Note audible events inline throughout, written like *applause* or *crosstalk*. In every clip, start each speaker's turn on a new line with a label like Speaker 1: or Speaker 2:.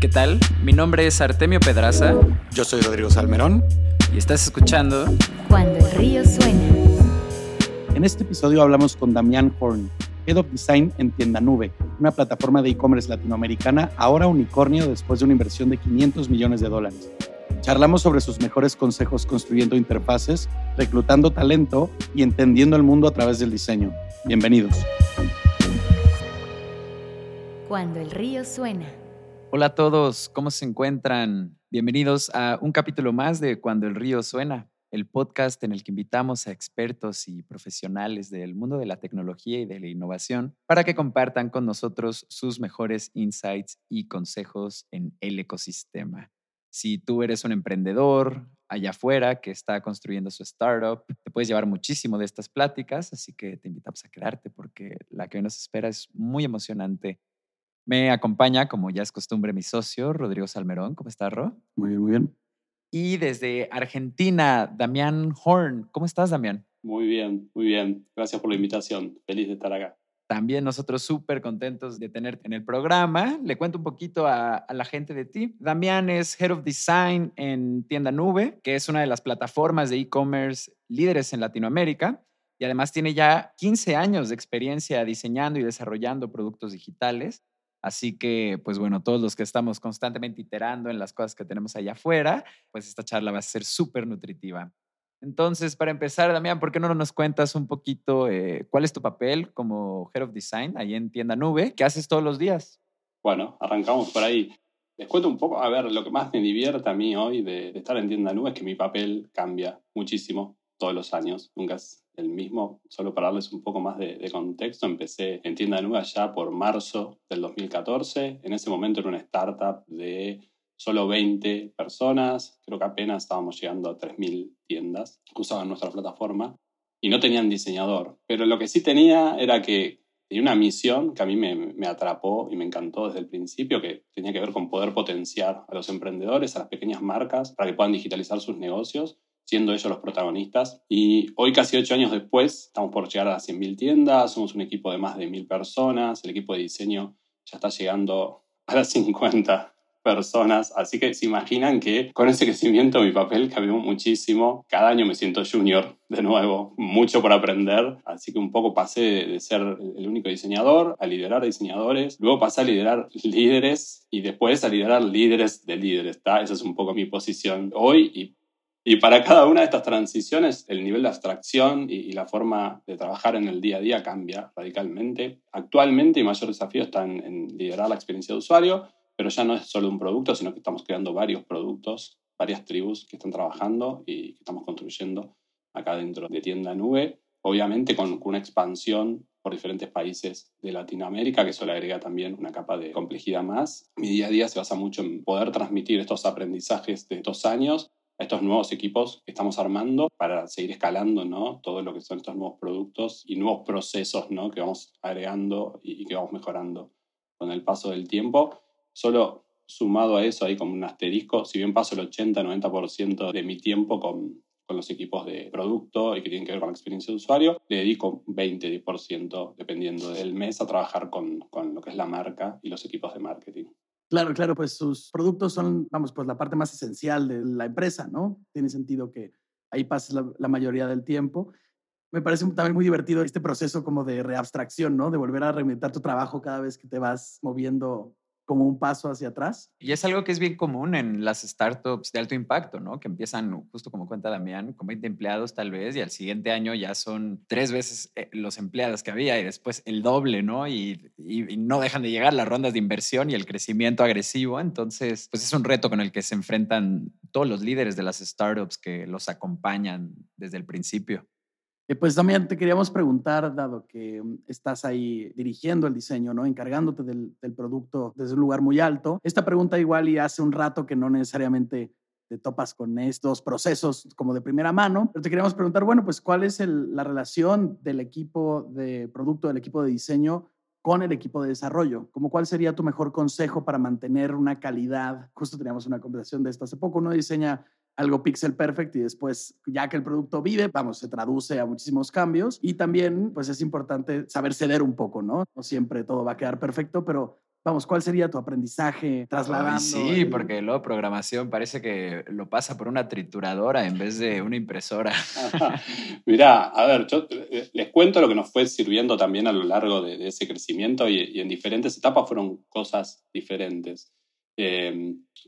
Speaker 1: ¿Qué tal? Mi nombre es Artemio Pedraza.
Speaker 2: Yo soy Rodrigo Salmerón.
Speaker 1: Y estás escuchando
Speaker 3: Cuando el río suena.
Speaker 2: En este episodio hablamos con Damián Horn, Head of Design en Tienda Nube, una plataforma de e-commerce latinoamericana, ahora unicornio después de una inversión de 500 millones de dólares. Charlamos sobre sus mejores consejos construyendo interfaces, reclutando talento y entendiendo el mundo a través del diseño. Bienvenidos.
Speaker 3: Cuando el río suena.
Speaker 1: Hola a todos, ¿cómo se encuentran? Bienvenidos a un capítulo más de Cuando el río suena, el podcast en el que invitamos a expertos y profesionales del mundo de la tecnología y de la innovación para que compartan con nosotros sus mejores insights y consejos en el ecosistema. Si tú eres un emprendedor allá afuera que está construyendo su startup, te puedes llevar muchísimo de estas pláticas, así que te invitamos a quedarte porque la que hoy nos espera es muy emocionante. Me acompaña, como ya es costumbre, mi socio, Rodrigo Salmerón. ¿Cómo estás, Ro?
Speaker 2: Muy bien, muy bien.
Speaker 1: Y desde Argentina, Damián Horn. ¿Cómo estás, Damián?
Speaker 4: Muy bien, muy bien. Gracias por la invitación. Feliz de estar acá.
Speaker 1: También nosotros súper contentos de tenerte en el programa. Le cuento un poquito a, a, la gente de ti. Damián es Head of Design en Tienda Nube, que es una de las plataformas de e-commerce líderes en Latinoamérica. Y además tiene ya 15 años de experiencia diseñando y desarrollando productos digitales. Así que, pues bueno, todos los que estamos constantemente iterando en las cosas que tenemos allá afuera, pues esta charla va a ser súper nutritiva. Entonces, para empezar, Damián, ¿por qué no nos cuentas un poquito eh, cuál es tu papel como Head of Design ahí en Tienda Nube? ¿Qué haces todos los días?
Speaker 4: Bueno, arrancamos por ahí. Les cuento un poco, a ver, lo que más me divierte a mí hoy de, estar en Tienda Nube es que mi papel cambia muchísimo todos los años. Nunca es el mismo. Solo para darles un poco más de, contexto, empecé en Tienda Nube ya por marzo del 2014. En ese momento era una startup de solo 20 personas. Creo que apenas estábamos llegando a 3.000 tiendas que usaban nuestra plataforma y no tenían diseñador. Pero lo que sí tenía era que tenía una misión que a mí me, atrapó y me encantó desde el principio, que tenía que ver con poder potenciar a los emprendedores, a las pequeñas marcas, para que puedan digitalizar sus negocios siendo ellos los protagonistas. Y hoy, casi ocho años después, estamos por llegar a las 100.000 tiendas, somos un equipo de más de 1.000 personas, el equipo de diseño ya está llegando a las 50 personas, así que se imaginan que con ese crecimiento mi papel cambió muchísimo. Cada año me siento junior de nuevo, mucho por aprender, así que un poco pasé de ser el único diseñador a liderar diseñadores, luego pasé a liderar líderes y después a liderar líderes de líderes, ¿está? Esa es un poco mi posición hoy y y para cada una de estas transiciones, el nivel de abstracción y, la forma de trabajar en el día a día cambia radicalmente. Actualmente, mi mayor desafío está en, en, liderar la experiencia de usuario, pero ya no es solo un producto, sino que estamos creando varios productos, varias tribus que están trabajando y que estamos construyendo acá dentro de tienda nube. Obviamente con una expansión por diferentes países de Latinoamérica, que eso le agrega también una capa de complejidad más. Mi día a día se basa mucho en poder transmitir estos aprendizajes de estos años estos nuevos equipos que estamos armando para seguir escalando ¿no? todo lo que son estos nuevos productos y nuevos procesos ¿no? que vamos agregando y, y que vamos mejorando con el paso del tiempo. Solo sumado a eso, ahí como un asterisco, si bien paso el 80-90% de mi tiempo con, con los equipos de producto y que tienen que ver con la experiencia de usuario, le dedico 20% dependiendo del mes a trabajar con, con lo que es la marca y los equipos de marketing.
Speaker 2: Claro, claro, pues sus productos son, vamos, pues la parte más esencial de la empresa, ¿no? Tiene sentido que ahí pases la, mayoría del tiempo. Me parece también muy divertido este proceso como de reabstracción, ¿no? De volver a reinventar tu trabajo cada vez que te vas moviendo como un paso hacia atrás.
Speaker 1: Y es algo que es bien común en las startups de alto impacto, ¿no? Que empiezan, justo como cuenta Damián, con 20 empleados tal vez, y al siguiente año ya son tres veces eh, los empleados que había y después el doble, ¿no? Y, y, no dejan de llegar las rondas de inversión y el crecimiento agresivo. Entonces, pues es un reto con el que se enfrentan todos los líderes de las startups que los acompañan desde el principio.
Speaker 2: Eh, pues también te queríamos preguntar, dado que mm, estás ahí dirigiendo el diseño, ¿no? encargándote del, del, producto desde un lugar muy alto. Esta pregunta igual y hace un rato que no necesariamente te topas con estos procesos como de primera mano, pero te queríamos preguntar, bueno, pues cuál es el, la relación del equipo de producto, del equipo de diseño con el equipo de desarrollo. Como cuál sería tu mejor consejo para mantener una calidad. Justo teníamos una conversación de esto hace poco. Uno diseña algo pixel perfect y después, ya que el producto vive, vamos, se traduce a muchísimos cambios. Y también, pues es importante saber ceder un poco, ¿no? No siempre todo va a quedar perfecto, pero vamos, ¿cuál sería tu aprendizaje trasladando?
Speaker 1: Ay, sí, porque luego programación parece que lo pasa por una trituradora en vez de una impresora. *laughs*
Speaker 4: Mirá, a ver, yo eh, les cuento lo que nos fue sirviendo también a lo largo de, de ese crecimiento y, y, en diferentes etapas fueron cosas diferentes.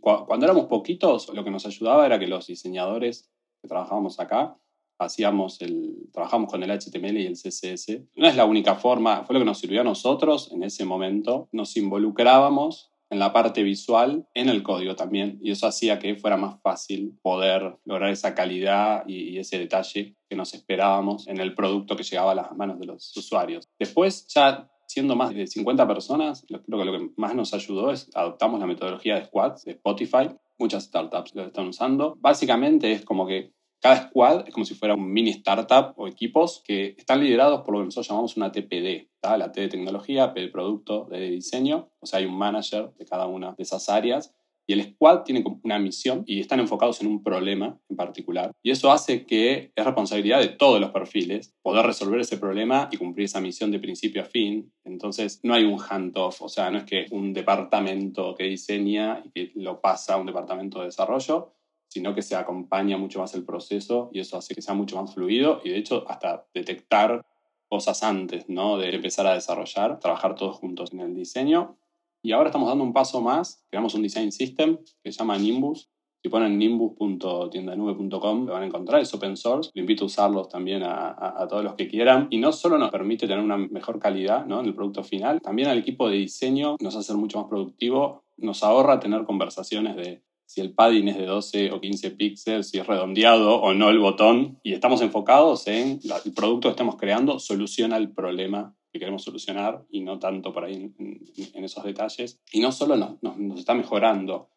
Speaker 4: Cu cuando éramos poquitos, lo que nos ayudaba era que los diseñadores que trabajábamos acá hacíamos el, trabajamos con el HTML y el CSS. No es la única forma, fue lo que nos sirvió a nosotros en ese momento. Nos involucrábamos en la parte visual, en el código también, y eso hacía que fuera más fácil poder lograr esa calidad y, y ese detalle que nos esperábamos en el producto que llegaba a las manos de los usuarios. Después, ya siendo más de 50 personas, creo que lo que más nos ayudó es adoptamos la metodología de squads de Spotify. Muchas startups lo están usando. Básicamente es como que cada squad es como si fuera un mini startup o equipos que están liderados por lo que nosotros llamamos una TPD, ¿tá? la T de tecnología, P de producto, D de diseño. O sea, hay un manager de cada una de esas áreas. El squad tiene una misión y están enfocados en un problema en particular. Y eso hace que es responsabilidad de todos los perfiles poder resolver ese problema y cumplir esa misión de principio a fin. Entonces, no hay un handoff, o sea, no es que un departamento que diseña y que lo pasa a un departamento de desarrollo, sino que se acompaña mucho más el proceso y eso hace que sea mucho más fluido y de hecho hasta detectar cosas antes ¿no? de empezar a desarrollar, trabajar todos juntos en el diseño. Y ahora estamos dando un paso más, creamos un design system que se llama Nimbus. Si ponen nimbus.tiendanube.com lo van a encontrar, es open source. Lo invito a usarlos también a, a, todos los que quieran. Y no solo nos permite tener una mejor calidad ¿no? en el producto final, también al equipo de diseño nos hace ser mucho más productivo, nos ahorra tener conversaciones de si el padding es de 12 o 15 píxeles, si es redondeado o no el botón, y estamos enfocados en el producto que estamos creando soluciona el problema que queremos solucionar y no tanto por ahí en, en, en esos detalles. Y no solo nos, nos, está mejorando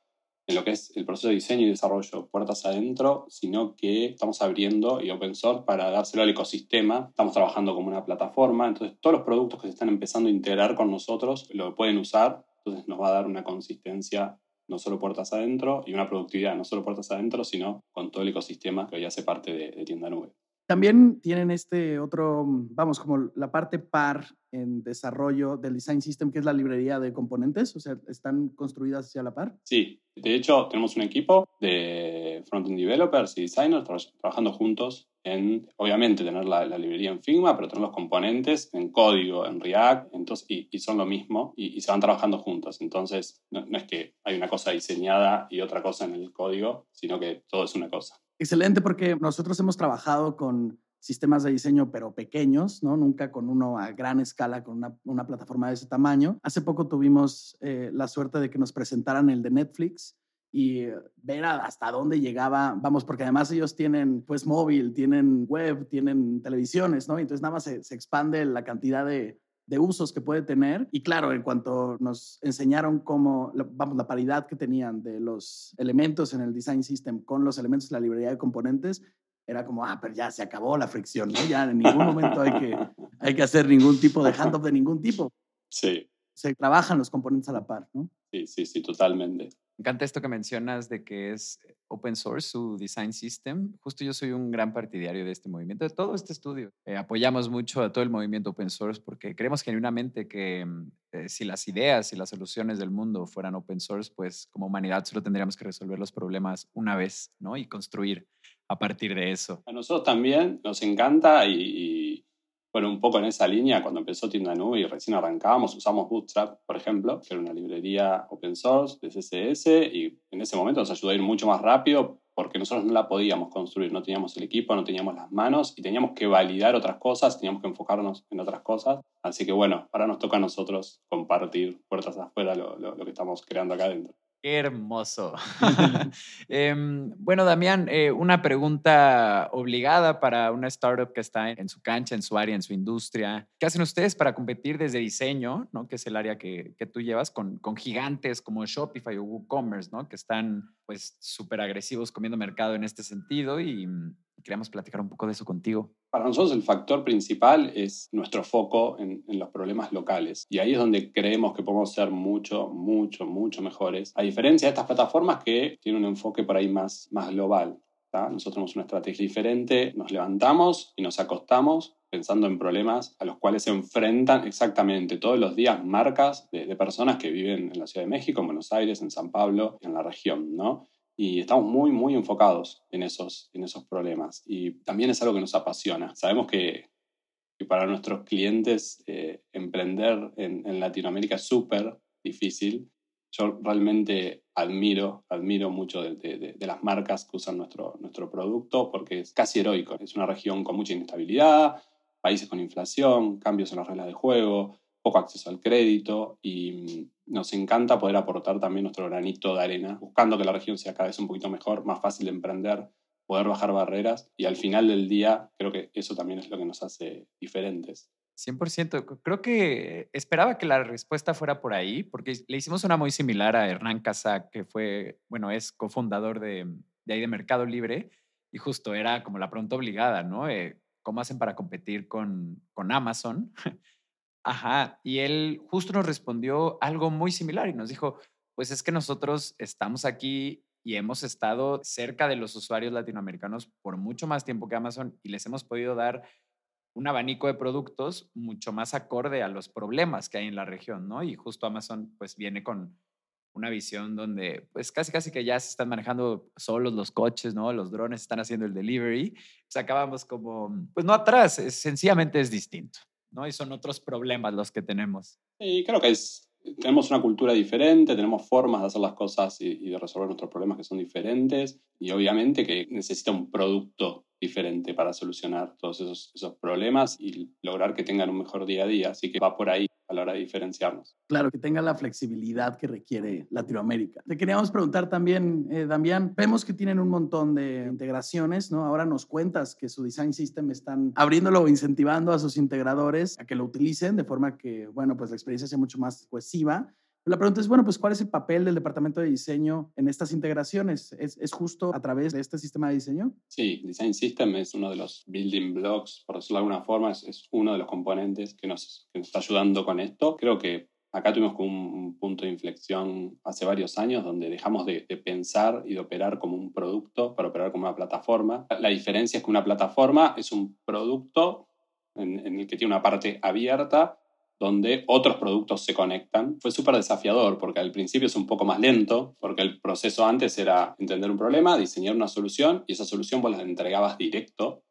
Speaker 4: en lo que es el proceso de diseño y desarrollo puertas adentro, sino que estamos abriendo y open source para dárselo al ecosistema. Estamos trabajando como una plataforma, entonces todos los productos que se están empezando a integrar con nosotros lo pueden usar, entonces nos va a dar una consistencia no solo puertas adentro y una productividad no solo puertas adentro, sino con todo el ecosistema que hoy hace parte de, de Tienda Nube.
Speaker 2: También tienen este otro, vamos, como la parte par en desarrollo del Design System, que es la librería de componentes, o sea, ¿están construidas hacia la par?
Speaker 4: Sí, de hecho tenemos un equipo de front-end developers y designers tra trabajando juntos en, obviamente, tener la, la, librería en Figma, pero tener los componentes en código, en React, entonces, y, y son lo mismo, y, y, se van trabajando juntos. Entonces, no, no es que hay una cosa diseñada y otra cosa en el código, sino que todo es una cosa.
Speaker 2: Excelente, porque nosotros hemos trabajado con sistemas de diseño, pero pequeños, ¿no? Nunca con uno a gran escala, con una, una plataforma de ese tamaño. Hace poco tuvimos eh, la suerte de que nos presentaran el de Netflix y ver hasta dónde llegaba, vamos, porque además ellos tienen pues móvil, tienen web, tienen televisiones, ¿no? Entonces nada más se, se expande la cantidad de, de usos que puede tener. Y claro, en cuanto nos enseñaron cómo, vamos, la paridad que tenían de los elementos en el design system con los elementos de la librería de componentes, era como, ah, pero ya se acabó la fricción, ¿no? Ya en ningún momento hay que, hay que hacer ningún tipo de handoff de ningún tipo.
Speaker 4: Sí.
Speaker 2: Se trabajan los componentes a la par, ¿no?
Speaker 4: Sí, sí, sí, totalmente.
Speaker 1: Me encanta esto que mencionas de que es open source su design system. Justo yo soy un gran partidario de este movimiento, de todo este estudio. Eh, apoyamos mucho a todo el movimiento open source porque creemos genuinamente que eh, si las ideas y las soluciones del mundo fueran open source, pues como humanidad solo tendríamos que resolver los problemas una vez, ¿no? Y construir a partir de eso.
Speaker 4: A nosotros también nos encanta y, y bueno, un poco en esa línea, cuando empezó Tienda y recién arrancábamos, usamos Bootstrap, por ejemplo, que era una librería open source de CSS, y en ese momento nos ayudó a ir mucho más rápido porque nosotros no la podíamos construir, no teníamos el equipo, no teníamos las manos y teníamos que validar otras cosas, teníamos que enfocarnos en otras cosas. Así que bueno, ahora nos toca a nosotros compartir puertas afuera lo, lo, lo que estamos creando acá adentro.
Speaker 1: Qué hermoso. *laughs* *laughs* eh, bueno, Damián, eh, una pregunta obligada para una startup que está en su cancha, en su área, en su industria. ¿Qué hacen ustedes para competir desde diseño, ¿no? que es el área que, que tú llevas, con, con, gigantes como Shopify o WooCommerce, ¿no? que están pues súper agresivos comiendo mercado en este sentido? Y queríamos platicar un poco de eso contigo.
Speaker 4: Para nosotros el factor principal es nuestro foco en, los problemas locales. Y ahí es donde creemos que podemos ser mucho, mucho, mucho mejores. A diferencia de estas plataformas que tienen un enfoque por ahí más, más global. ¿tá? Nosotros tenemos una estrategia diferente. Nos levantamos y nos acostamos pensando en problemas a los cuales se enfrentan exactamente todos los días marcas de, de personas que viven en la Ciudad de México, en Buenos Aires, en San Pablo, en la región, ¿no? Y estamos muy, muy enfocados en esos, en esos problemas. Y también es algo que nos apasiona. Sabemos que, que para nuestros clientes eh, emprender en, en, Latinoamérica es súper difícil. Yo realmente admiro, admiro mucho de, de, de, las marcas que usan nuestro, nuestro producto porque es casi heroico. Es una región con mucha inestabilidad, países con inflación, cambios en las reglas de juego, poco acceso al crédito y nos encanta poder aportar también nuestro granito de arena, buscando que la región sea cada vez un poquito mejor, más fácil de emprender, poder bajar barreras y al final del día creo que eso también es lo que nos hace diferentes.
Speaker 1: 100%. Creo que esperaba que la respuesta fuera por ahí, porque le hicimos una muy similar a Hernán Casa, que fue, bueno, es cofundador de, de ahí de Mercado Libre, y justo era como la pregunta obligada, ¿no? Eh, ¿Cómo hacen para competir con, con Amazon? *laughs* Ajá, y él justo nos respondió algo muy similar y nos dijo, pues es que nosotros estamos aquí y hemos estado cerca de los usuarios latinoamericanos por mucho más tiempo que Amazon y les hemos podido dar un abanico de productos mucho más acorde a los problemas que hay en la región, ¿no? Y justo Amazon pues viene con una visión donde pues casi casi que ya se están manejando solos los coches, ¿no? Los drones están haciendo el delivery. Pues acabamos como, pues no atrás, sencillamente es distinto. Y son otros problemas los que tenemos.
Speaker 4: Y creo que es, tenemos una cultura diferente, tenemos formas de hacer las cosas y, y de resolver nuestros problemas que son diferentes y obviamente que necesita un producto diferente para solucionar todos esos, esos problemas y lograr que tengan un mejor día a día. Así que va por ahí la hora de diferenciarnos.
Speaker 2: Claro, que tenga la flexibilidad que requiere Latinoamérica. Te queríamos preguntar también, eh, Damián, vemos que tienen un montón de integraciones, ¿no? Ahora nos cuentas que su design system están abriéndolo o incentivando a sus integradores a que lo utilicen de forma que, bueno, pues la experiencia sea mucho más cohesiva. La pregunta es, bueno, pues ¿cuál es el papel del departamento de diseño en estas integraciones? ¿Es, ¿Es, justo a través de este sistema de diseño?
Speaker 4: Sí, Design System es uno de los building blocks, por decirlo de alguna forma, es, uno de los componentes que nos, que nos, está ayudando con esto. Creo que acá tuvimos un, un punto de inflexión hace varios años donde dejamos de, pensar y de operar como un producto para operar como una plataforma. La diferencia es que una plataforma es un producto en el que tiene una parte abierta donde otros productos se conectan. Fue súper desafiador porque al principio es un poco más lento, porque el proceso antes era entender un problema, diseñar una solución y esa solución vos la entregabas directo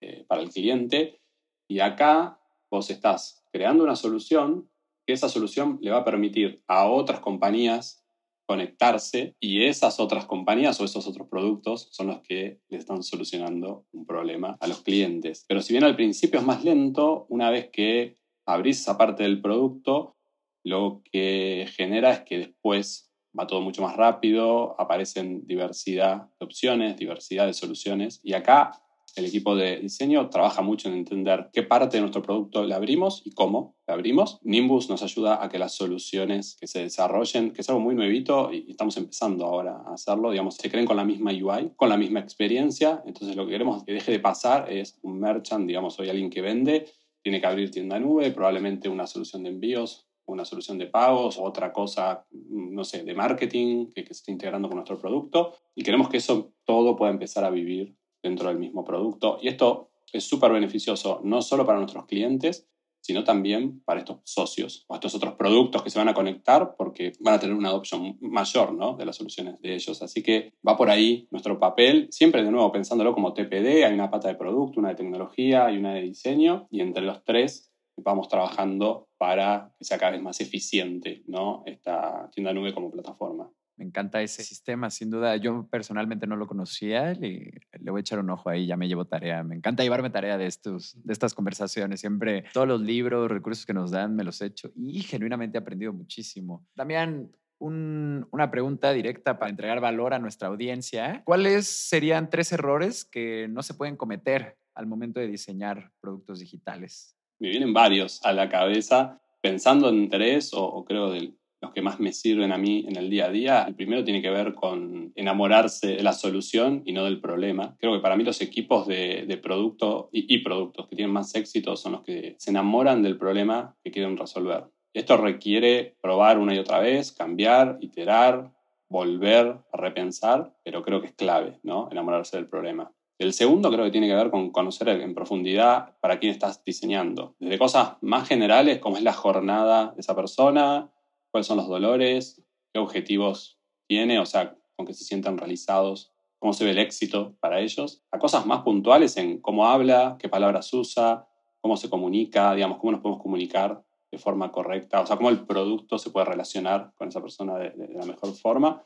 Speaker 4: eh, para el cliente. Y acá vos estás creando una solución que esa solución le va a permitir a otras compañías conectarse y esas otras compañías o esos otros productos son los que le están solucionando un problema a los clientes. Pero si bien al principio es más lento, una vez que abrís esa parte del producto, lo que genera es que después va todo mucho más rápido, aparecen diversidad de opciones, diversidad de soluciones. Y acá el equipo de diseño trabaja mucho en entender qué parte de nuestro producto le abrimos y cómo le abrimos. Nimbus nos ayuda a que las soluciones que se desarrollen, que es algo muy nuevito y estamos empezando ahora a hacerlo, digamos, se creen con la misma UI, con la misma experiencia. Entonces lo que queremos que deje de pasar es un merchant, digamos, hoy alguien que vende tiene que abrir tienda nube, probablemente una solución de envíos, una solución de pagos, otra cosa, no sé, de marketing que, que se esté integrando con nuestro producto. Y queremos que eso todo pueda empezar a vivir dentro del mismo producto. Y esto es súper beneficioso no solo para nuestros clientes, sino también para estos socios o estos otros productos que se van a conectar porque van a tener una adopción mayor ¿no? de las soluciones de ellos. Así que va por ahí nuestro papel, siempre de nuevo pensándolo como TPD, hay una pata de producto, una de tecnología y una de diseño, y entre los tres vamos trabajando para que sea cada vez más eficiente ¿no? esta tienda nube como plataforma.
Speaker 1: Me encanta ese sistema, sin duda. Yo personalmente no lo conocía, le, le, voy a echar un ojo ahí, ya me llevo tarea. Me encanta llevarme tarea de, estos, de estas conversaciones. Siempre todos los libros, recursos que nos dan, me los he hecho y genuinamente he aprendido muchísimo. También un, una pregunta directa para entregar valor a nuestra audiencia. ¿Cuáles serían tres errores que no se pueden cometer al momento de diseñar productos digitales?
Speaker 4: Me vienen varios a la cabeza pensando en tres o, o creo del los que más me sirven a mí en el día a día. El primero tiene que ver con enamorarse de la solución y no del problema. Creo que para mí los equipos de, de producto y, y, productos que tienen más éxito son los que se enamoran del problema que quieren resolver. Esto requiere probar una y otra vez, cambiar, iterar, volver a repensar, pero creo que es clave, ¿no? Enamorarse del problema. El segundo creo que tiene que ver con conocer en profundidad para quién estás diseñando. Desde cosas más generales, como es la jornada de esa persona, cuáles son los dolores, qué objetivos tiene, o sea, con que se sientan realizados, cómo se ve el éxito para ellos, a cosas más puntuales en cómo habla, qué palabras usa, cómo se comunica, digamos, cómo nos podemos comunicar de forma correcta, o sea, cómo el producto se puede relacionar con esa persona de, la mejor forma,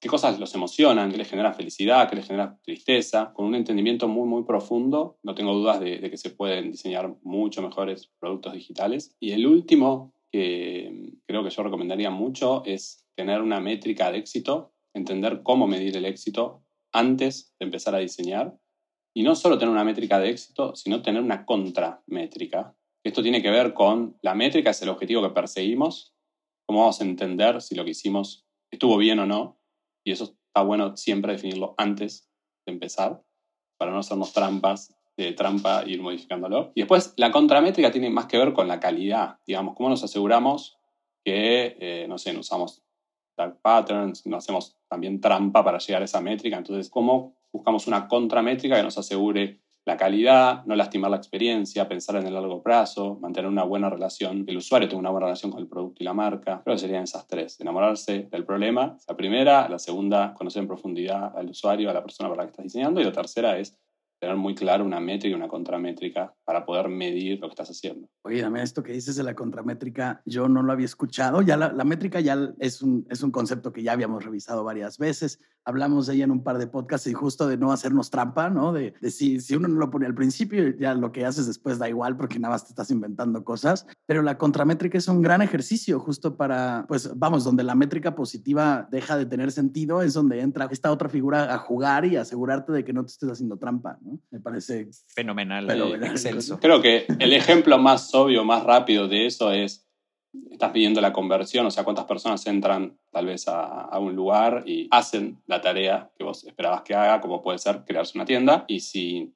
Speaker 4: qué cosas los emocionan, qué les genera felicidad, qué les genera tristeza, con un entendimiento muy, muy profundo, no tengo dudas de, de que se pueden diseñar mucho mejores productos digitales. Y el último que creo que yo recomendaría mucho es tener una métrica de éxito, entender cómo medir el éxito antes de empezar a diseñar. Y no solo tener una métrica de éxito, sino tener una contramétrica. Esto tiene que ver con la métrica, es el objetivo que perseguimos, cómo vamos a entender si lo que hicimos estuvo bien o no. Y eso está bueno siempre definirlo antes de empezar, para no hacernos trampas de trampa ir modificándolo. Y después la contramétrica tiene más que ver con la calidad, digamos, cómo nos aseguramos que, eh, no sé, no usamos dark patterns, no hacemos también trampa para llegar a esa métrica. Entonces, cómo buscamos una contramétrica que nos asegure la calidad, no lastimar la experiencia, pensar en el largo plazo, mantener una buena relación, que el usuario tenga una buena relación con el producto y la marca. Creo que serían esas tres. Enamorarse del problema, la primera. La segunda, conocer en profundidad al usuario, a la persona para la que estás diseñando. Y la tercera es tener muy claro una métrica y una contramétrica para poder medir lo que estás haciendo.
Speaker 2: Oye, dame esto que dices de la contramétrica, yo no lo había escuchado. Ya la, métrica ya es un, es un concepto que ya habíamos revisado varias veces. Hablamos de ella en un par de podcasts y justo de no hacernos trampa, ¿no? De, de si, si uno no lo pone al principio, ya lo que haces después da igual porque nada más te estás inventando cosas. Pero la contramétrica es un gran ejercicio justo para, pues vamos, donde la métrica positiva deja de tener sentido, es donde entra esta otra figura a jugar y asegurarte de que no te estés haciendo trampa. ¿no? Me parece
Speaker 1: fenomenal, excelso.
Speaker 4: Creo que el ejemplo más obvio, más rápido de eso es, estás pidiendo la conversión, o sea, cuántas personas entran tal vez a, un lugar y hacen la tarea que vos esperabas que haga, como puede ser crearse una tienda, y si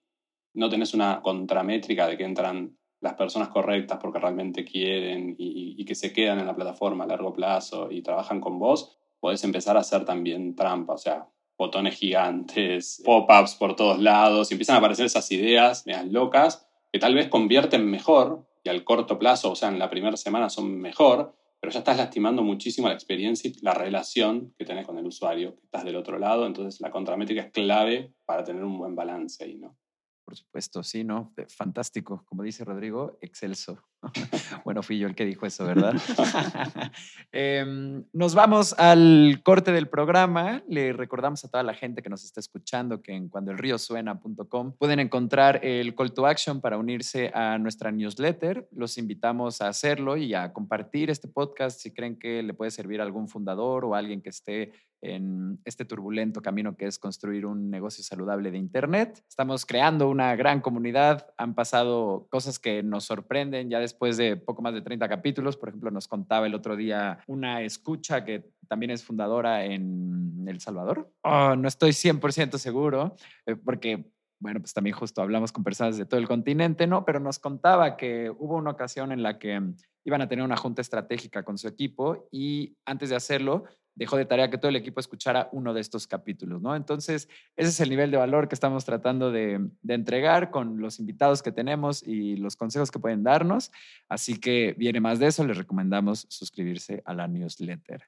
Speaker 4: no tenés una contramétrica de que entran las personas correctas porque realmente quieren y, que se quedan en la plataforma a largo plazo y trabajan con vos, podés empezar a hacer también trampa. O sea, botones gigantes, pop-ups por todos lados, y empiezan a aparecer esas ideas locas que tal vez convierten mejor y al corto plazo, o sea, en la primera semana son mejor, pero ya estás lastimando muchísimo la experiencia y la relación que tenés con el usuario, que estás del otro lado, entonces la contramétrica es clave para tener un buen balance ahí, ¿no?
Speaker 1: Por supuesto, sí, ¿no? Fantástico. Como dice Rodrigo, excelso. *laughs* bueno, fui yo el que dijo eso, ¿verdad? *laughs* Em, nos vamos al corte del programa. Le recordamos a toda la gente que nos está escuchando que en cuandoelríosuena.com pueden encontrar el call to action para unirse a nuestra newsletter. Los invitamos a hacerlo y a compartir este podcast si creen que le puede servir a algún fundador o a alguien que esté en este turbulento camino que es construir un negocio saludable de Internet. Estamos creando una gran comunidad, han pasado cosas que nos sorprenden ya después de poco más de 30 capítulos. Por ejemplo, nos contaba el otro día una escucha que también es fundadora en El Salvador. Oh, no estoy 100% seguro, eh, porque bueno, pues también justo hablamos con personas de todo el continente, ¿no? Pero nos contaba que hubo una ocasión en la que iban a tener una junta estratégica con su equipo y antes de hacerlo dejó de tarea que todo el equipo escuchara uno de estos capítulos, ¿no? Entonces, ese es el nivel de valor que estamos tratando de, entregar con los invitados que tenemos y los consejos que pueden darnos. Así que viene más de eso, les recomendamos suscribirse a la newsletter.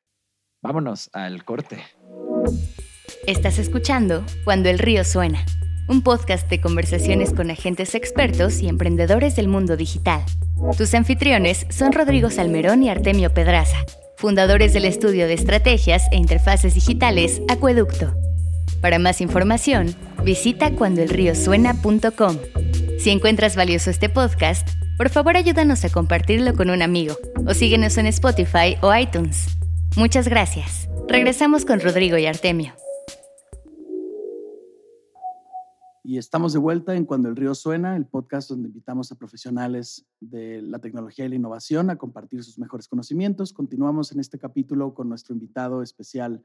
Speaker 1: Vámonos al corte.
Speaker 3: Estás escuchando Cuando el río suena, un podcast de conversaciones con agentes expertos y emprendedores del mundo digital. Tus anfitriones son Rodrigo Salmerón y Artemio Pedraza fundadores del estudio de estrategias e interfaces digitales Acueducto. Para más información, visita cuandoelriosuena.com. Si encuentras valioso este podcast, por favor ayúdanos a compartirlo con un amigo o síguenos en Spotify o iTunes. Muchas gracias. Regresamos con Rodrigo y Artemio.
Speaker 2: Y estamos de vuelta en Cuando el río suena, el podcast donde invitamos a profesionales de la tecnología y la innovación a compartir sus mejores conocimientos. Continuamos en este capítulo con nuestro invitado especial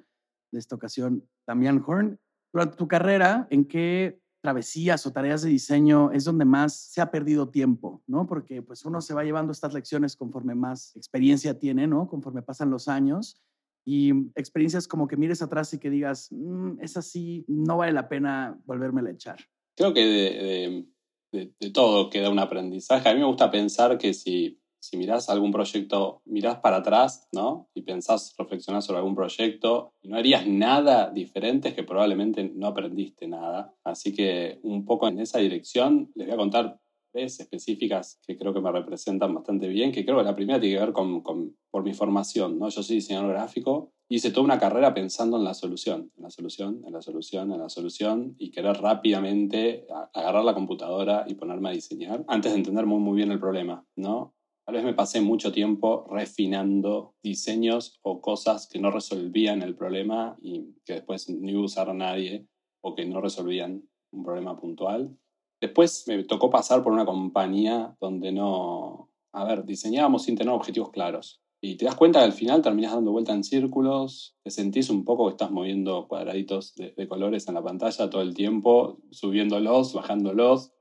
Speaker 2: de esta ocasión, Damián Horn. Durante tu carrera, ¿en qué travesías o tareas de diseño es donde más se ha perdido tiempo, ¿no? Porque pues uno se va llevando estas lecciones conforme más experiencia tiene, ¿no? Conforme pasan los años y experiencias como que mires atrás y que digas, mm, es así, no vale la pena volverme a echar.
Speaker 4: Creo que de, de, todo queda un aprendizaje. A mí me gusta pensar que si, si mirás algún proyecto, mirás para atrás, ¿no? Y pensás, reflexionás sobre algún proyecto no harías nada diferente, es que probablemente no aprendiste nada. Así que un poco en esa dirección les voy a contar tres específicas que creo que me representan bastante bien, que creo que la primera tiene que ver con, con por mi formación, ¿no? Yo soy diseñador gráfico hice toda una carrera pensando en la solución, en la solución, en la solución, en la solución y querer rápidamente agarrar la computadora y ponerme a diseñar antes de entender muy, muy bien el problema, ¿no? Tal vez me pasé mucho tiempo refinando diseños o cosas que no resolvían el problema y que después no iba a usar a nadie o que no resolvían un problema puntual. Después me tocó pasar por una compañía donde no, a ver, diseñábamos sin tener objetivos claros. Y te das cuenta que al final terminas dando vuelta en círculos, te sentís un poco que estás moviendo cuadraditos de, colores en la pantalla todo el tiempo, subiéndolos, bajándolos.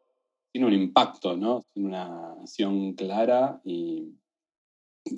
Speaker 4: Tiene un impacto, ¿no? Tiene una acción clara y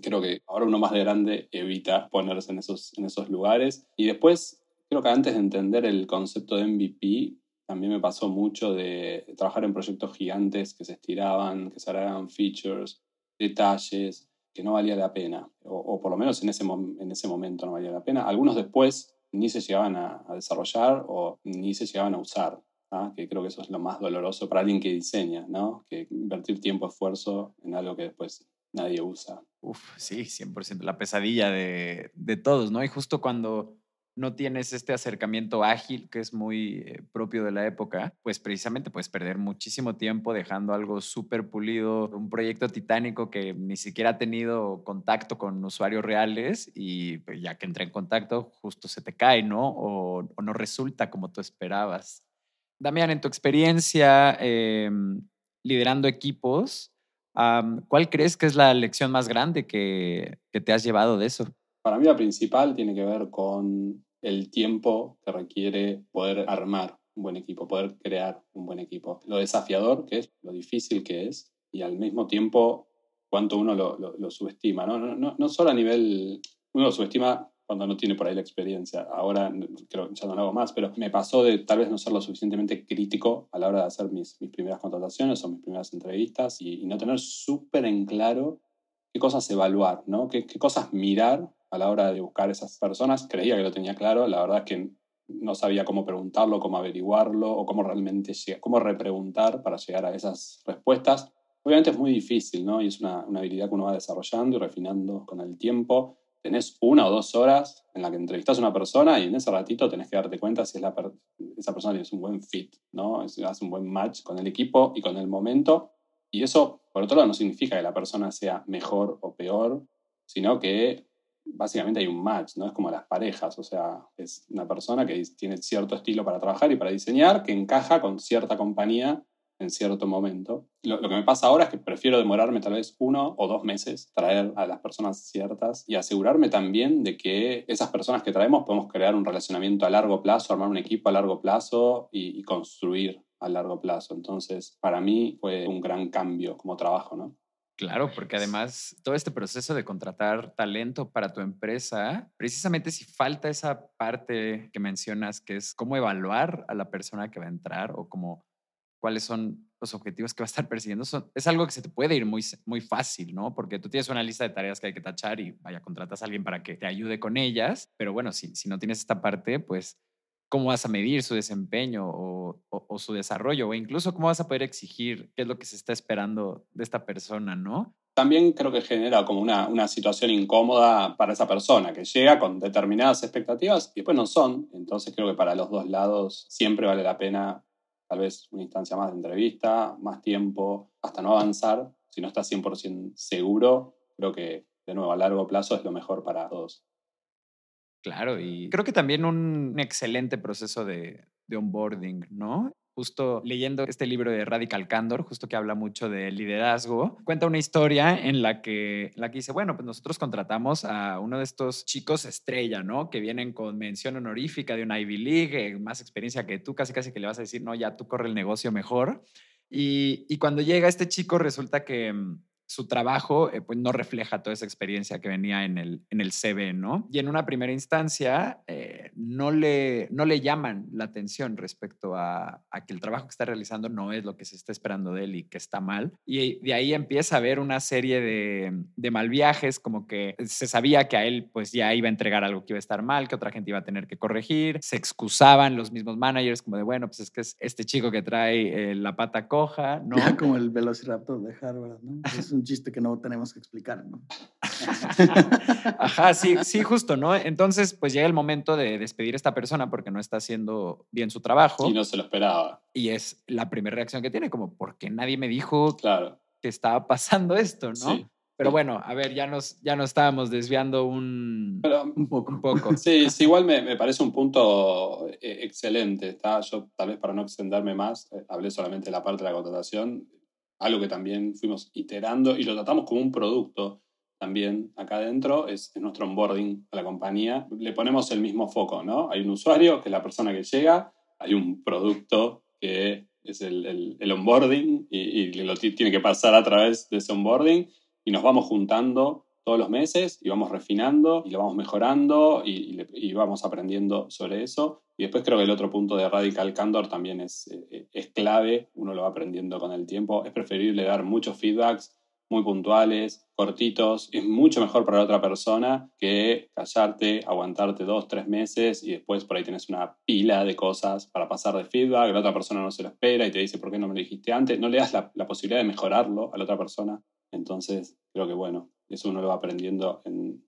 Speaker 4: creo que ahora uno más de grande evita ponerse en esos, en esos lugares. Y después, creo que antes de entender el concepto de MVP, también me pasó mucho de trabajar en proyectos gigantes que se estiraban, que se agregaban features, detalles que no valía la pena, o, por lo menos en ese, en ese momento no valía la pena. Algunos después ni se llegaban a, desarrollar o ni se llegaban a usar, ¿ah? que creo que eso es lo más doloroso para alguien que diseña, ¿no? que invertir tiempo, esfuerzo en algo que después nadie usa.
Speaker 1: Uf, sí, 100%, la pesadilla de, de todos, ¿no? Y justo cuando no tienes este acercamiento ágil que es muy eh, propio de la época, pues precisamente puedes perder muchísimo tiempo dejando algo súper pulido, un proyecto titánico que ni siquiera ha tenido contacto con usuarios reales y pues, ya que entra en contacto justo se te cae, ¿no? O, no resulta como tú esperabas. Damián, en tu experiencia em, liderando equipos, ¿cuál crees que es la lección más grande que te has llevado de eso?
Speaker 4: Para mí la principal tiene que ver con el tiempo que requiere poder armar un buen equipo, poder crear un buen equipo. Lo desafiador que es, lo difícil que es y al mismo tiempo cuánto uno lo, subestima. ¿no? No, no, no solo a nivel, uno lo subestima cuando no tiene por ahí la experiencia. Ahora creo que ya no lo hago más, pero me pasó de tal vez no ser lo suficientemente crítico a la hora de hacer mis, mis primeras contrataciones o mis primeras entrevistas y, no tener súper en claro qué cosas evaluar, ¿no? qué, qué cosas mirar a la hora de buscar esas personas. Creía que lo tenía claro, la verdad es que no sabía cómo preguntarlo, cómo averiguarlo o cómo realmente cómo repreguntar para llegar a esas respuestas. Obviamente es muy difícil, ¿no? Y es una, una habilidad que uno va desarrollando y refinando con el tiempo. Tenés una o dos horas en la que entrevistas a una persona y en ese ratito tenés que darte cuenta si es la esa persona tiene un buen fit, ¿no? Si hace un buen match con el equipo y con el momento. Y eso, por otro lado, no significa que la persona sea mejor o peor, sino que básicamente hay un match, ¿no? Es como las parejas, o sea, es una persona que tiene cierto estilo para trabajar y para diseñar, que encaja con cierta compañía en cierto momento. Lo, que me pasa ahora es que prefiero demorarme tal vez uno o dos meses, traer a las personas ciertas y asegurarme también de que esas personas que traemos podemos crear un relacionamiento a largo plazo, armar un equipo a largo plazo y, y construir a largo plazo. Entonces, para mí fue un gran cambio como trabajo, ¿no?
Speaker 1: Claro, porque además todo este proceso de contratar talento para tu empresa, precisamente si falta esa parte que mencionas, que es cómo evaluar a la persona que va a entrar o cómo cuáles son los objetivos que va a estar persiguiendo, es algo que se te puede ir muy, muy fácil, ¿no? Porque tú tienes una lista de tareas que hay que tachar y vaya, contratas a alguien para que te ayude con ellas, pero bueno, si, si no tienes esta parte, pues cómo vas a medir su desempeño o, su desarrollo, o incluso cómo vas a poder exigir qué es lo que se está esperando de esta persona, ¿no?
Speaker 4: También creo que genera como una, una situación incómoda para esa persona que llega con determinadas expectativas y después no son. Entonces creo que para los dos lados siempre vale la pena tal vez una instancia más de entrevista, más tiempo, hasta no avanzar. Si no estás 100% seguro, creo que de nuevo a largo plazo es lo mejor para todos.
Speaker 1: Claro, y creo que también un excelente proceso de, onboarding, ¿no? Justo leyendo este libro de Radical Candor, justo que habla mucho de liderazgo, cuenta una historia en la que, la que dice, bueno, pues nosotros contratamos a uno de estos chicos estrella, ¿no? Que vienen con mención honorífica de una Ivy League, más experiencia que tú, casi casi que le vas a decir, no, ya tú corre el negocio mejor. Y, y cuando llega este chico resulta que mm, su trabajo eh, pues no refleja toda esa experiencia que venía en el, en el CV, ¿no? Y en una primera instancia eh, no, le, no le llaman la atención respecto a, a, que el trabajo que está realizando no es lo que se está esperando de él y que está mal. Y de ahí empieza a haber una serie de, de mal viajes, como que se sabía que a él pues ya iba a entregar algo que iba a estar mal, que otra gente iba a tener que corregir, se excusaban los mismos managers como de, bueno, pues es que es este chico que trae eh, la pata coja, ¿no? *laughs*
Speaker 2: como el Velociraptor de Harvard, ¿no? Es un chiste que no tenemos que explicar, ¿no? *laughs*
Speaker 1: Ajá, sí, sí, justo, ¿no? Entonces, pues llega el momento de despedir a esta persona porque no está haciendo bien su trabajo.
Speaker 4: Y no se lo esperaba.
Speaker 1: Y es la primera reacción que tiene, como, porque nadie me dijo
Speaker 4: claro.
Speaker 1: que estaba pasando esto, ¿no? Sí. Pero bueno, a ver, ya nos, ya nos estábamos desviando un, un poco. Un poco. *laughs*
Speaker 4: Sí, sí igual me, me, parece un punto eh, excelente. Está, yo, tal vez para no extenderme más, eh, hablé solamente de la parte de la contratación, algo que también fuimos iterando y lo tratamos como un producto también acá adentro, es, es, nuestro onboarding a la compañía. Le ponemos el mismo foco, ¿no? Hay un usuario, que es la persona que llega, hay un producto que es el, el, el onboarding y, y lo tiene que pasar a través de ese onboarding y nos vamos juntando todos los meses y vamos refinando y lo vamos mejorando y, vamos aprendiendo sobre eso. Y después creo que el otro punto de Radical Candor también es, eh, es clave, uno lo va aprendiendo con el tiempo. Es preferible dar muchos feedbacks muy puntuales, cortitos. Es mucho mejor para la otra persona que callarte, aguantarte dos, tres meses y después por ahí tienes una pila de cosas para pasar de feedback. La otra persona no se lo espera y te dice, ¿por qué no me lo dijiste antes? No le das la, la posibilidad de mejorarlo a la otra persona entonces, creo que bueno, eso uno lo va aprendiendo en,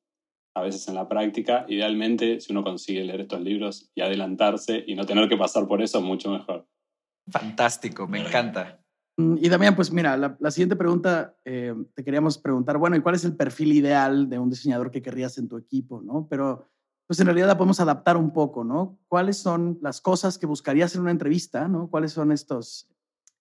Speaker 4: a veces en la práctica. Idealmente, si uno consigue leer estos libros y adelantarse y no tener que pasar por eso, mucho mejor.
Speaker 1: Fantástico, me encanta.
Speaker 2: Mm, y también, pues mira, la, la siguiente pregunta, eh, te queríamos preguntar, bueno, ¿y cuál es el perfil ideal de un diseñador que querrías en tu equipo? ¿no? Pero pues en realidad la podemos adaptar un poco, ¿no? ¿Cuáles son las cosas que buscarías en una entrevista, ¿no? ¿Cuáles son estos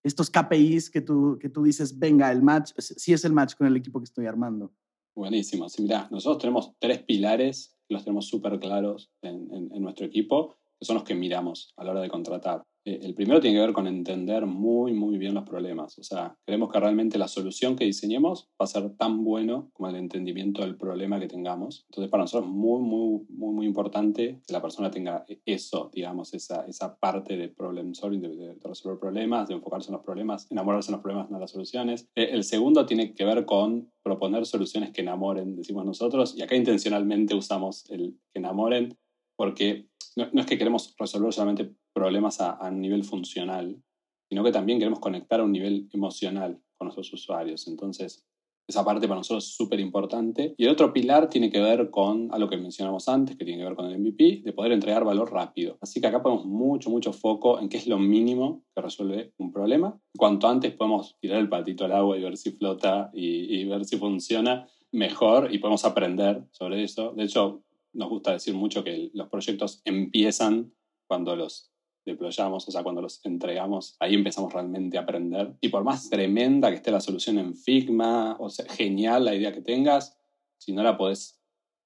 Speaker 2: estos KPIs que tú, que tú dices, venga, el match, sí es el match con el equipo que estoy armando.
Speaker 4: Buenísimo. Sí, mira, nosotros tenemos tres pilares los tenemos súper claros en, en, nuestro equipo, que son los que miramos a la hora de contratar. Eh, el primero tiene que ver con entender muy, muy bien los problemas. O sea, queremos que realmente la solución que diseñemos va a ser tan bueno como el entendimiento del problema que tengamos. Entonces, para nosotros es muy, muy, muy, muy importante que la persona tenga eso, digamos, esa, esa parte de problem solving, de, resolver problemas, de enfocarse en los problemas, enamorarse en los problemas, no en las soluciones. Eh, el segundo tiene que ver con proponer soluciones que enamoren, decimos nosotros, y acá intencionalmente usamos el que enamoren porque no, no, es que queremos resolver solamente problemas a, a, nivel funcional, sino que también queremos conectar a un nivel emocional con nuestros usuarios. Entonces, esa parte para nosotros es súper importante. Y el otro pilar tiene que ver con algo que mencionamos antes, que tiene que ver con el MVP, de poder entregar valor rápido. Así que acá ponemos mucho, mucho foco en qué es lo mínimo que resuelve un problema. Cuanto antes podemos tirar el patito al agua y ver si flota y, y ver si funciona mejor y podemos aprender sobre eso. De hecho, nos gusta decir mucho que los proyectos empiezan cuando los deployamos, o sea, cuando los entregamos, ahí empezamos realmente a aprender. Y por más tremenda que esté la solución en Figma, o sea, genial la idea que tengas, si no la podés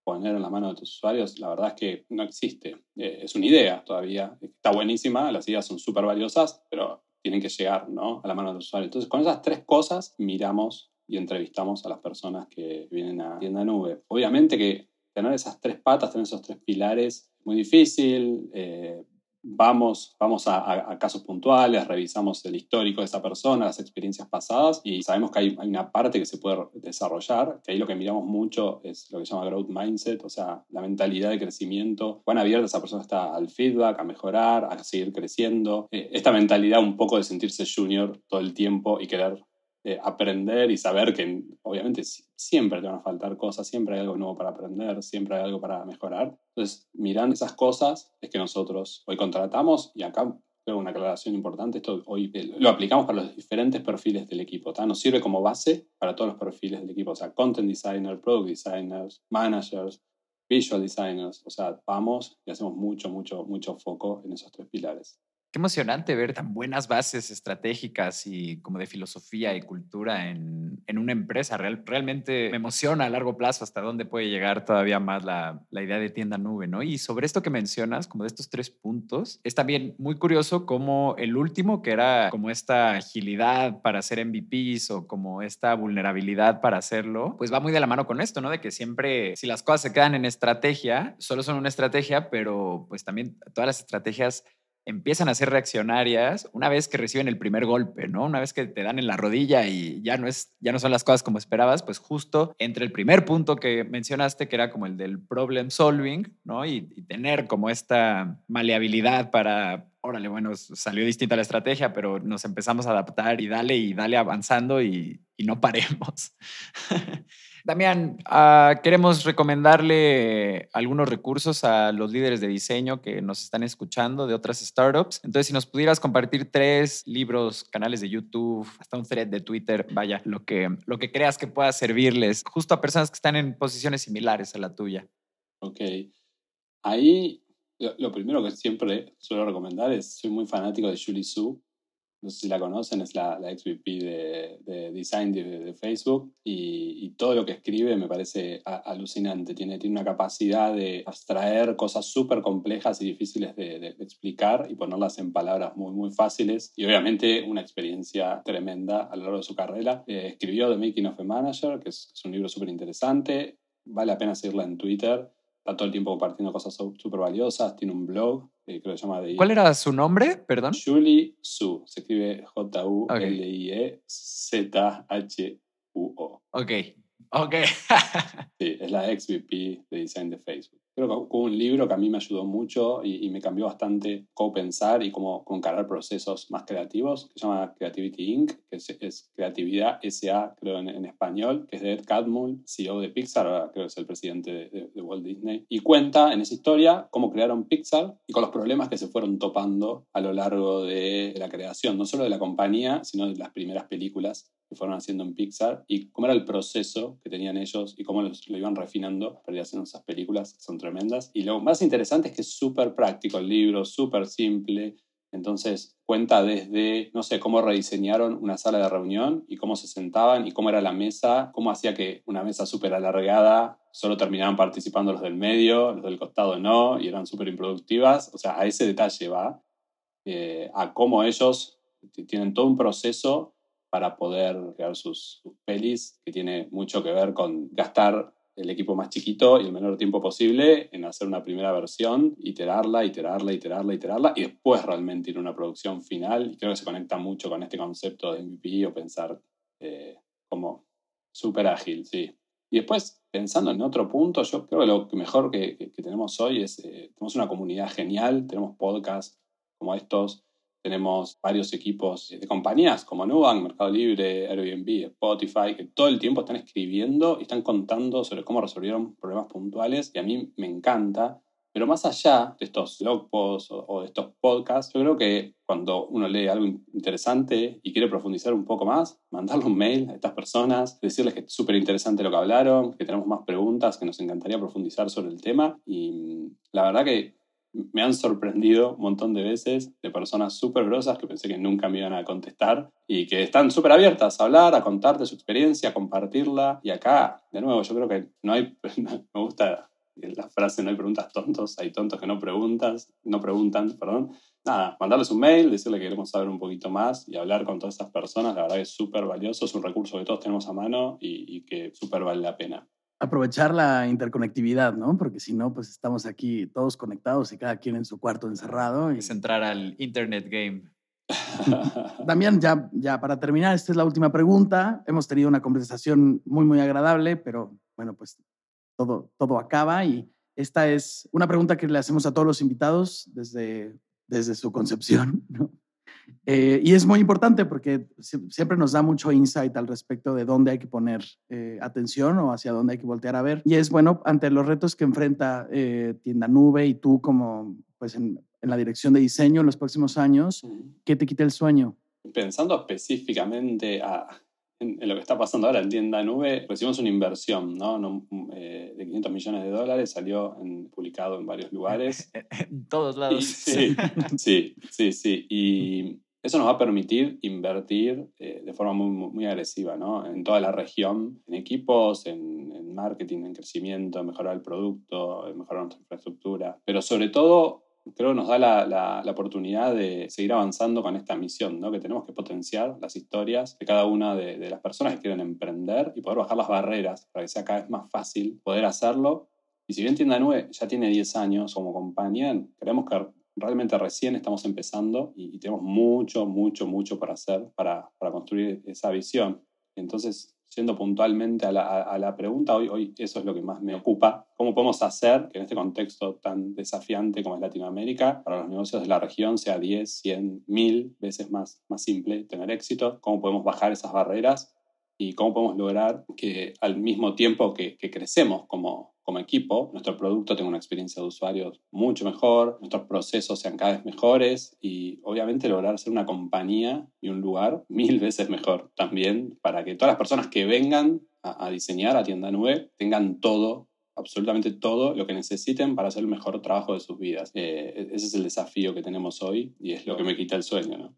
Speaker 4: poner en la mano de tus usuarios, la verdad es que no existe. Eh, es una idea todavía, está buenísima, las ideas son súper valiosas, pero tienen que llegar ¿no? a la mano de los usuarios. Entonces, con esas tres cosas miramos y entrevistamos a las personas que vienen a tienda nube. Obviamente que tener esas tres patas, tener esos tres pilares, muy difícil. Eh, vamos, vamos a, casos puntuales, revisamos el histórico de esa persona, las experiencias pasadas y sabemos que hay, hay, una parte que se puede desarrollar, que ahí lo que miramos mucho es lo que se llama growth mindset, o sea, la mentalidad de crecimiento, cuán abierta esa persona está al feedback, a mejorar, a seguir creciendo. Eh, esta mentalidad un poco de sentirse junior todo el tiempo y querer eh, aprender y saber que obviamente siempre te van a faltar cosas, siempre hay algo nuevo para aprender, siempre hay algo para mejorar. Entonces, mirando esas cosas es que nosotros hoy contratamos y acá creo una aclaración importante, esto hoy lo aplicamos para los diferentes perfiles del equipo, ¿tá? nos sirve como base para todos los perfiles del equipo, o sea, content designer, product designers, managers, visual designers, o sea, vamos y hacemos mucho, mucho, mucho foco en esos tres pilares.
Speaker 1: Qué emocionante ver tan buenas bases estratégicas y como de filosofía y cultura en, en una empresa. Real, realmente me emociona a largo plazo hasta dónde puede llegar todavía más la, la, idea de tienda nube, ¿no? Y sobre esto que mencionas, como de estos tres puntos, es también muy curioso como el último, que era como esta agilidad para hacer MVPs o como esta vulnerabilidad para hacerlo, pues va muy de la mano con esto, ¿no? De que siempre, si las cosas se quedan en estrategia, solo son una estrategia, pero pues también todas las estrategias empiezan a ser reaccionarias una vez que reciben el primer golpe, ¿no? Una vez que te dan en la rodilla y ya no, es, ya no son las cosas como esperabas, pues justo entre el primer punto que mencionaste, que era como el del problem solving, ¿no? Y, tener como esta maleabilidad para, órale, bueno, salió distinta la estrategia, pero nos empezamos a adaptar y dale y dale avanzando y, y no paremos. *laughs* Damián, uh, queremos recomendarle algunos recursos a los líderes de diseño que nos están escuchando de otras startups. Entonces, si nos pudieras compartir tres libros, canales de YouTube, hasta un thread de Twitter, vaya, lo que, lo que creas que pueda servirles justo a personas que están en posiciones similares a la tuya.
Speaker 4: Ok. Ahí lo, lo primero que siempre suelo recomendar es, soy muy fanático de Julie Su, no sé si la conocen, es la, la XVP de, de design de, Facebook y, y, todo lo que escribe me parece alucinante. Tiene, tiene una capacidad de abstraer cosas súper complejas y difíciles de, de, explicar y ponerlas en palabras muy, muy fáciles y obviamente una experiencia tremenda a lo largo de su carrera. Eh, escribió The Making of a Manager, que es, es un libro súper interesante. Vale la pena seguirla en Twitter está todo el tiempo compartiendo cosas súper valiosas, tiene un blog, eh, creo que se llama... De
Speaker 1: ¿Cuál era su nombre? Perdón.
Speaker 4: Julie Su, se escribe J-U-L-I-E-Z-H-U-O.
Speaker 1: Ok, ok. *laughs*
Speaker 4: sí, es la ex VP de Design de Facebook creo que hubo un libro que a mí me ayudó mucho y, me cambió bastante cómo pensar y cómo encarar procesos más creativos, que se llama Creativity Inc., que es, Creatividad SA, creo en, español, que es de Ed Catmull, CEO de Pixar, ahora creo que es el presidente de, Walt Disney, y cuenta en esa historia cómo crearon Pixar y con los problemas que se fueron topando a lo largo de la creación, no solo de la compañía, sino de las primeras películas que fueron haciendo en Pixar y cómo era el proceso que tenían ellos y cómo lo iban refinando para ir haciendo esas películas que son tremendas. Y lo más interesante es que es súper práctico el libro, súper simple. Entonces cuenta desde, no sé, cómo rediseñaron una sala de reunión y cómo se sentaban y cómo era la mesa, cómo hacía que una mesa súper alargada solo terminaban participando los del medio, los del costado no, y eran súper improductivas. O sea, a ese detalle va, eh, a cómo ellos tienen todo un proceso para poder crear sus, pelis, que tiene mucho que ver con gastar el equipo más chiquito y el menor tiempo posible en hacer una primera versión, iterarla, iterarla, iterarla, iterarla y después realmente ir a una producción final. Y creo que se conecta mucho con este concepto de MVP o pensar eh, como súper ágil, sí. Y después, pensando en otro punto, yo creo que lo mejor que, tenemos hoy es, eh, tenemos una comunidad genial, tenemos podcasts como estos, tenemos varios equipos de compañías como Nubank, Mercado Libre, Airbnb, Spotify, que todo el tiempo están escribiendo y están contando sobre cómo resolvieron problemas puntuales y a mí me encanta. Pero más allá de estos blog posts o, de estos podcasts, yo creo que cuando uno lee algo interesante y quiere profundizar un poco más, mandarle un mail a estas personas, decirles que es súper interesante lo que hablaron, que tenemos más preguntas, que nos encantaría profundizar sobre el tema. Y la verdad que me han sorprendido un montón de veces de personas súper grosas que pensé que nunca me iban a contestar y que están súper abiertas a hablar, a contarte su experiencia, a compartirla. Y acá, de nuevo, yo creo que no hay, *laughs* me gusta la frase, no hay preguntas tontos, hay tontos que no preguntas, no preguntan, perdón. Nada, mandarles un mail, decirle que queremos saber un poquito más y hablar con todas esas personas, la verdad es súper valioso, es un recurso que todos tenemos a mano y, y que súper vale la pena
Speaker 2: aprovechar la interconectividad, ¿no? Porque si no, pues estamos aquí todos conectados y cada quien en su cuarto encerrado. Y...
Speaker 1: Es entrar al Internet Game. *laughs*
Speaker 2: Damián, ya, ya para terminar, esta es la última pregunta. Hemos tenido una conversación muy, muy agradable, pero bueno, pues todo, todo acaba y esta es una pregunta que le hacemos a todos los invitados desde, desde su concepción, *laughs* ¿no? Eh, y es muy importante porque siempre nos da mucho insight al respecto de dónde hay que poner eh, atención o hacia dónde hay que voltear a ver. Y es bueno, ante los retos que enfrenta eh, Tienda Nube y tú como pues en, en, la dirección de diseño en los próximos años, ¿qué te quita el sueño?
Speaker 4: Pensando específicamente a en, lo que está pasando ahora en tienda nube, recibimos una inversión ¿no? Eh, de 500 millones de dólares, salió publicado en varios lugares. *laughs*
Speaker 1: en todos lados.
Speaker 4: sí, *laughs* sí, sí, sí. Y eso nos va a permitir invertir eh, de forma muy, muy, agresiva ¿no? en toda la región, en equipos, en, en marketing, en crecimiento, en mejorar el producto, en mejorar nuestra infraestructura, pero sobre todo creo que nos da la, la, oportunidad de seguir avanzando con esta misión, ¿no? que tenemos que potenciar las historias de cada una de, de, las personas que quieren emprender y poder bajar las barreras para que sea cada vez más fácil poder hacerlo. Y si bien Tienda Nube ya tiene 10 años como compañía, creemos que realmente recién estamos empezando y, y tenemos mucho, mucho, mucho para hacer para, para construir esa visión. Entonces, siendo puntualmente a la, pregunta, hoy, hoy eso es lo que más me ocupa. ¿Cómo podemos hacer que en este contexto tan desafiante como es Latinoamérica, para los negocios de la región sea 10, 100, 1000 veces más, más simple tener éxito? ¿Cómo podemos bajar esas barreras? ¿Y cómo podemos lograr que al mismo tiempo que, que crecemos como, como equipo, nuestro producto tenga una experiencia de usuario mucho mejor, nuestros procesos sean cada vez mejores y obviamente lograr ser una compañía y un lugar *laughs* mil veces mejor también para que todas las personas que vengan a, diseñar a tienda nube tengan todo absolutamente todo lo que necesiten para hacer el mejor trabajo de sus vidas. Eh, e-, ese es el desafío que tenemos hoy y es lo que me quita el sueño, ¿no?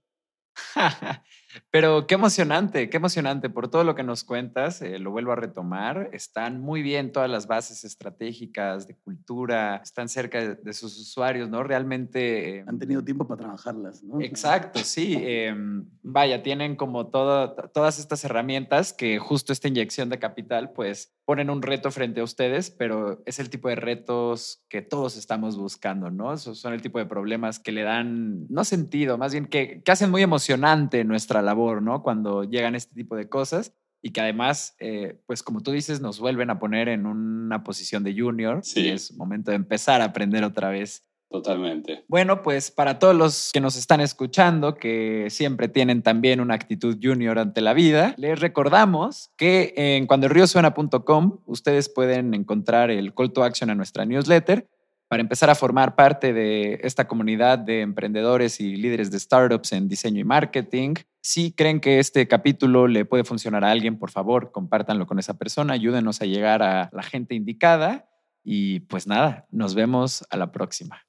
Speaker 4: *laughs*
Speaker 1: Pero qué emocionante, qué emocionante. Por todo lo que nos cuentas, eh, lo vuelvo a retomar. Están muy bien todas las bases estratégicas de cultura, están cerca de, sus usuarios, ¿no? Realmente...
Speaker 2: Han tenido tiempo para trabajarlas, ¿no?
Speaker 1: Exacto, sí. Em, vaya, tienen como todas estas herramientas que justo esta inyección de capital, pues ponen un reto frente a ustedes, pero es el tipo de retos que todos estamos buscando, ¿no? Esos son el tipo de problemas que le dan, no sentido, más bien que, que hacen muy emocionante nuestra labor, ¿no? Cuando llegan este tipo de cosas y que además, eh, pues como tú dices, nos vuelven a poner en una posición de junior. Sí. Y es momento de empezar a aprender otra vez
Speaker 4: Totalmente.
Speaker 1: Bueno, pues para todos los que nos están escuchando, que siempre tienen también una actitud junior ante la vida, les recordamos que en cuandoelriosuena.com ustedes pueden encontrar el call to action a nuestra newsletter para empezar a formar parte de esta comunidad de emprendedores y líderes de startups en diseño y marketing. Si creen que este capítulo le puede funcionar a alguien, por favor, compártanlo con esa persona, ayúdenos a llegar a la gente indicada y pues nada, nos vemos a la próxima.